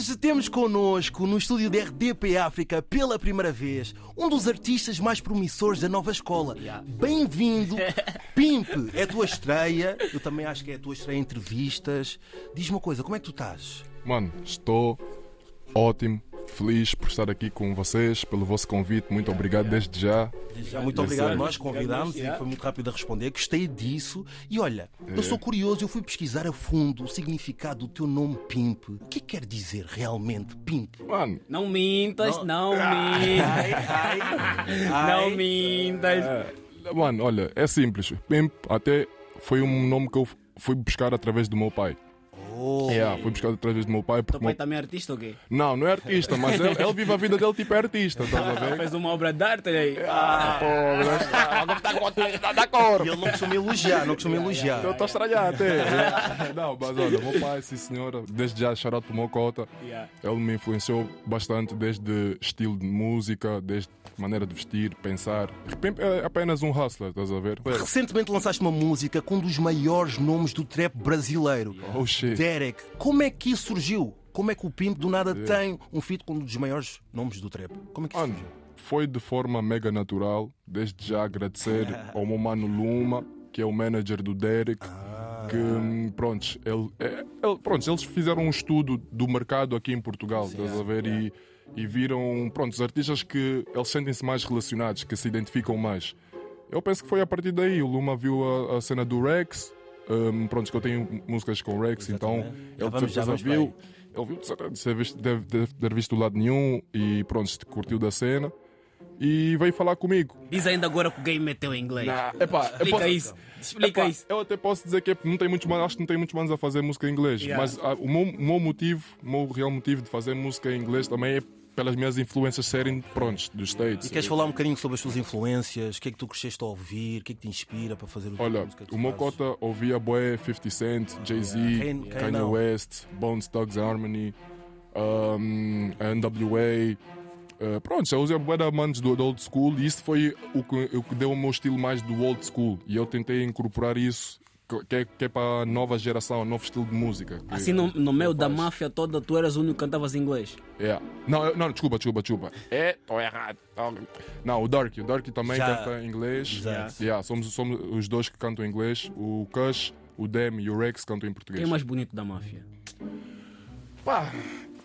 Hoje temos connosco, no estúdio da RDP África, pela primeira vez, um dos artistas mais promissores da nova escola. Bem-vindo, Pimp! É a tua estreia, eu também acho que é a tua estreia em entrevistas. Diz-me uma coisa, como é que tu estás? Mano, estou ótimo, feliz por estar aqui com vocês, pelo vosso convite. Muito obrigado desde já. Já, muito obrigado, nós convidámos e foi muito rápido a responder. Gostei disso. E olha, eu sou curioso, eu fui pesquisar a fundo o significado do teu nome Pimp. O que quer dizer realmente Pimp? Mano, Não mintas, não, Ai, mintas. Não mintas. é, mano, olha, é simples. Pimp até foi um nome que eu fui buscar através do meu pai. Oh. Yeah, fui buscar através do meu pai. Porque Teu pai meu- também é artista ou quê? Não, não é artista, mas ele, ele vive a vida dele tipo é artista, estás a ver? Fez uma obra de arte aí. Da cor. E ele não costuma elogiar, não costuma elogiar. Eu estou a estranhar até. Não, mas olha, meu pai, sim senhora, desde já, pro meu cota. Yeah. Ele me influenciou bastante desde estilo de música, desde maneira de vestir, pensar. Pimp é apenas um hustler, estás a ver? Recentemente lançaste uma música com um dos maiores nomes do trap brasileiro, Oh shit. Derek. Como é que isso surgiu? Como é que o Pimp do nada tem um feat com um dos maiores nomes do trap? Como é que isso surgiu? foi de forma mega natural. Desde já agradecer ao meu mano Luma, que é o manager do Derek. Que, hum, pronto, ele, é- ele- pronto, eles fizeram um estudo do mercado aqui em Portugal, estás a ver? E, e viram, pronto, os artistas que eles sentem-se mais relacionados, que se identificam mais. Eu penso que foi a partir daí. O Luma viu a, a cena do Rex. hum, pronto, que eu tenho músicas com o Rex, então Exatamente. Já ele vamos- de já certeza viu. Ele viu de certeza, deve, deve, ter visto do lado nenhum e pronto, curtiu da cena e veio falar comigo. Diz ainda agora que o game meteu em inglês. epá, eu Explica posso- isso. Explica epá, isso. Eu até posso dizer que não tem muitos manos, acho que não tem muitos manos a fazer música em inglês, Yeah. mas ah, o, meu, o meu motivo, o meu real motivo de fazer música em inglês também é pelas minhas influências serem prontos dos States. E queres falar um bocadinho sobre as tuas influências? O que é que tu cresceste a ouvir? O que é que te inspira para fazer o tipo Olha, o meu fazes? cota ouvia Boé, 50 Cent, Jay-Z, Yeah. Kanye? West, Bones Thugs Harmony, um, NWA. Uh, pronto, eu usei bué de amantes do, do old school e isso foi o que, o que deu o meu estilo mais do old school. E eu tentei incorporar isso, que- que é, que é para a nova geração, novo estilo de música. que- Assim no, no meio da máfia toda, tu eras o único que cantavas inglês. Yeah. Não, eu- não, desculpa, desculpa, desculpa. É, estou errado. Não, o Darky, o Darky também Já- canta em inglês. Exato. Yeah, somos, somos os dois que cantam em inglês. O Kush, o Dem e o Rex cantam em português. Quem é mais bonito da máfia? Pá,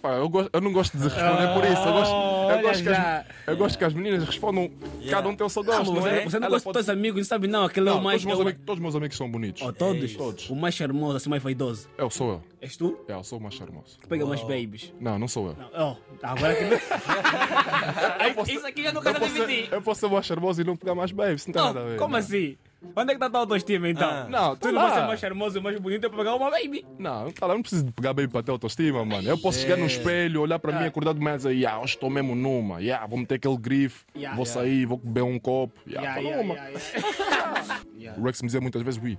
pá, eu, gosto- eu não gosto de responder por isso. Eu gosto, eu olha gosto, que, as, eu gosto que as meninas respondam. Cada um tem o seu Ah, gosto. mas não é? você, você não Ela gosta dos teus amigos, não sabe não, aquele é Não, o mais... todos, meus é amigos, todos meus amigos são bonitos. Oh, todos? Todos. O mais charmoso, assim mais vaidoso. Eu sou eu. És tu? É, eu sou o mais charmoso. Que pega mais babies. Não, não sou eu. Oh, agora que não... Isso aqui eu ser, admiti. eu posso ser mais charmoso e não pegar mais babes, isso não tem nada a Não, ver. como não. assim? Onde é que está a tua autoestima então? Ah. Não, Tu tá não vai ser mais charmoso e mais bonito para pegar uma baby. Não, tá lá, não preciso de pegar baby para ter autoestima, mano. Eu posso chegar no espelho, olhar para mim, acordar de manhã e dizer, yeah, hoje estou mesmo numa, yeah, vou meter aquele grife, Yeah. vou sair, vou beber um copo, yeah, Yeah, tô yeah, numa. yeah, yeah. O Rex me dizia muitas vezes, Ui,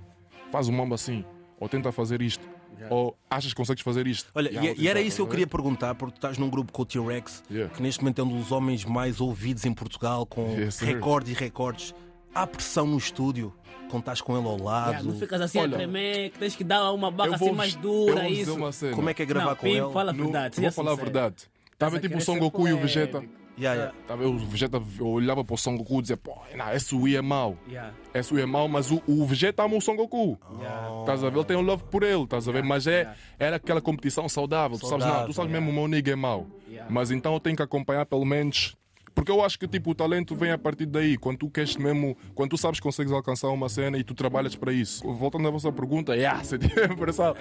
faz um mambo assim, ou tenta fazer isto, ou achas que consegues fazer isto. Olha, Yeah, e, e era isso que eu tá queria perguntar, porque tu estás num grupo com o T-Rex, Yeah. que neste momento é um dos homens mais ouvidos em Portugal, com Yes, recordes e recordes. Há pressão no estúdio, quando estás com ele ao lado. Yeah, não ficas assim Olha, a tremer, que tens que dar uma barra assim mais eu dura, vou dizer isso. uma cena. Como é que é gravar Não, com Pim, ele? fala a No- verdade. seja vou falar a verdade. Estava tipo o Son Goku e o Vegeta. Yeah, yeah. O Vegeta, eu olhava para o Son Goku e dizia, pô, não, esse Wii é mau. Yeah, Esse Wii é mau, mas o, o Vegeta ama o Son Goku. yeah. Estás a ver? Ele tem um love por ele, estás a ver? Mas é, yeah. era aquela competição saudável. Tu sabes, não, Saudável, tu sabes yeah. mesmo o meu nigga é mau. Yeah. Mas então eu tenho que acompanhar pelo menos. Porque eu acho que tipo, o talento vem a partir daí. Quando tu queres mesmo, quando tu sabes que consegues alcançar uma cena e tu trabalhas para isso. Voltando à vossa pergunta, yeah, senti a pressão.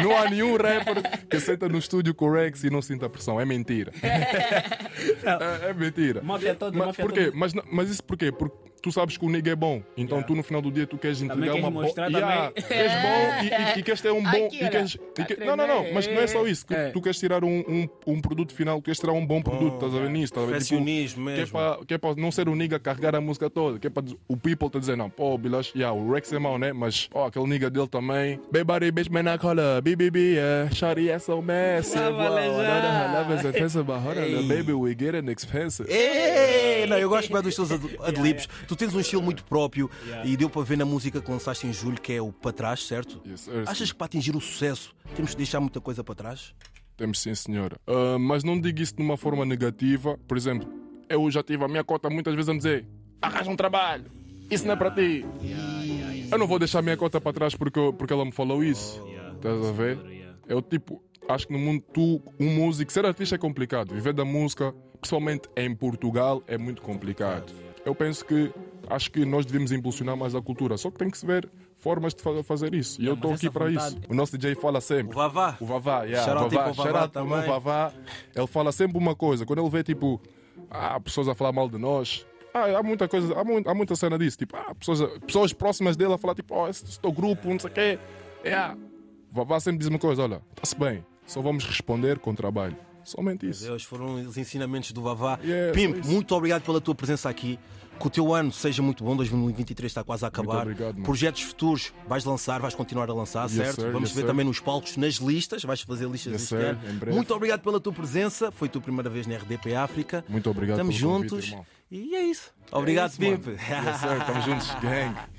Não há nenhum rapper que senta no estúdio com o Rex e não sinta pressão. É mentira. é, é mentira. Máfia toda, mas, máfia porquê? Mas, mas isso porquê? Porque tu sabes que o nigga é bom. Então Yeah. tu no final do dia tu queres entregar queres uma boa. mostrar Yeah, és bom e, e, e queres ter um bom. Aqui, e queres, e que- não, não, não, mas não é só isso. Que É. Tu queres tirar um, um, um produto final, tu queres tirar um bom produto, estás a ver nisso? Estás a ver? Tipo, Perfeccionismo que é mesmo. para que é para não ser o nigga a carregar a música toda, que é para o people te dizer, não, pô, Bilas, yeah, o Rex é mau, né? Mas, ó, aquele nigga dele também. Baby, bitch, man, I call her BBB, yeah. Shawty, é so massive. Vale wow, já. another love is intensive, but hold on, Ei. baby, we getting expensive. Ei, não, eu gosto bem dos teus ad- adlibs. Tu tens um estilo muito próprio Yeah. e deu para ver na música que lançaste em julho, que é o Para Trás, certo? Yes, sir. Achas que para atingir o sucesso temos que deixar muita coisa para trás? Temos sim, senhora. Ah, mas não digo isso de uma forma negativa. Por exemplo, eu já tive a minha cota muitas vezes a me dizer: arranja um trabalho, isso não é para ti. Eu não vou deixar a minha cota para trás porque, eu- porque ela me falou isso. Estás a ver? Eu tipo, acho que no mundo tu, um músico, ser artista é complicado. Viver da música, principalmente em Portugal, é muito complicado. Eu penso que acho que nós devemos impulsionar mais a cultura, só que tem que se ver formas de fa- fazer isso. E eu estou aqui para vontade- isso. O nosso DJ fala sempre. O Vavá. O Vavá, yeah, o Vavá shout out para o meu também. Vavá. Ele fala sempre uma coisa. Quando ele vê, tipo, ah, pessoas a falar mal de nós. Ah, há muita coisa, há, mu- há muita cena disso. Tipo, ah, pessoas, pessoas próximas dele a falar, tipo, oh, esse, esse teu grupo, não sei o quê. Yeah. O Vavá sempre diz uma coisa: olha, está-se bem, só vamos responder com trabalho. Somente isso. Deus, foram os ensinamentos do Vavá. Yeah, Pimp, só isso. muito obrigado pela tua presença aqui. Que o teu ano seja muito bom, 2023 está quase a acabar. obrigado, mano. Projetos futuros vais lançar, vais continuar a lançar, Yes, certo? sir, Vamos yes, ver sir. também nos palcos, nas listas, vais fazer listas Yes, este sir, ano. Muito obrigado pela tua presença, foi a tua primeira vez na RDP África. Muito obrigado Estamos convite, juntos irmão. e é isso. Obrigado, É isso. Pimp. Yes, sir, Estamos juntos, gang.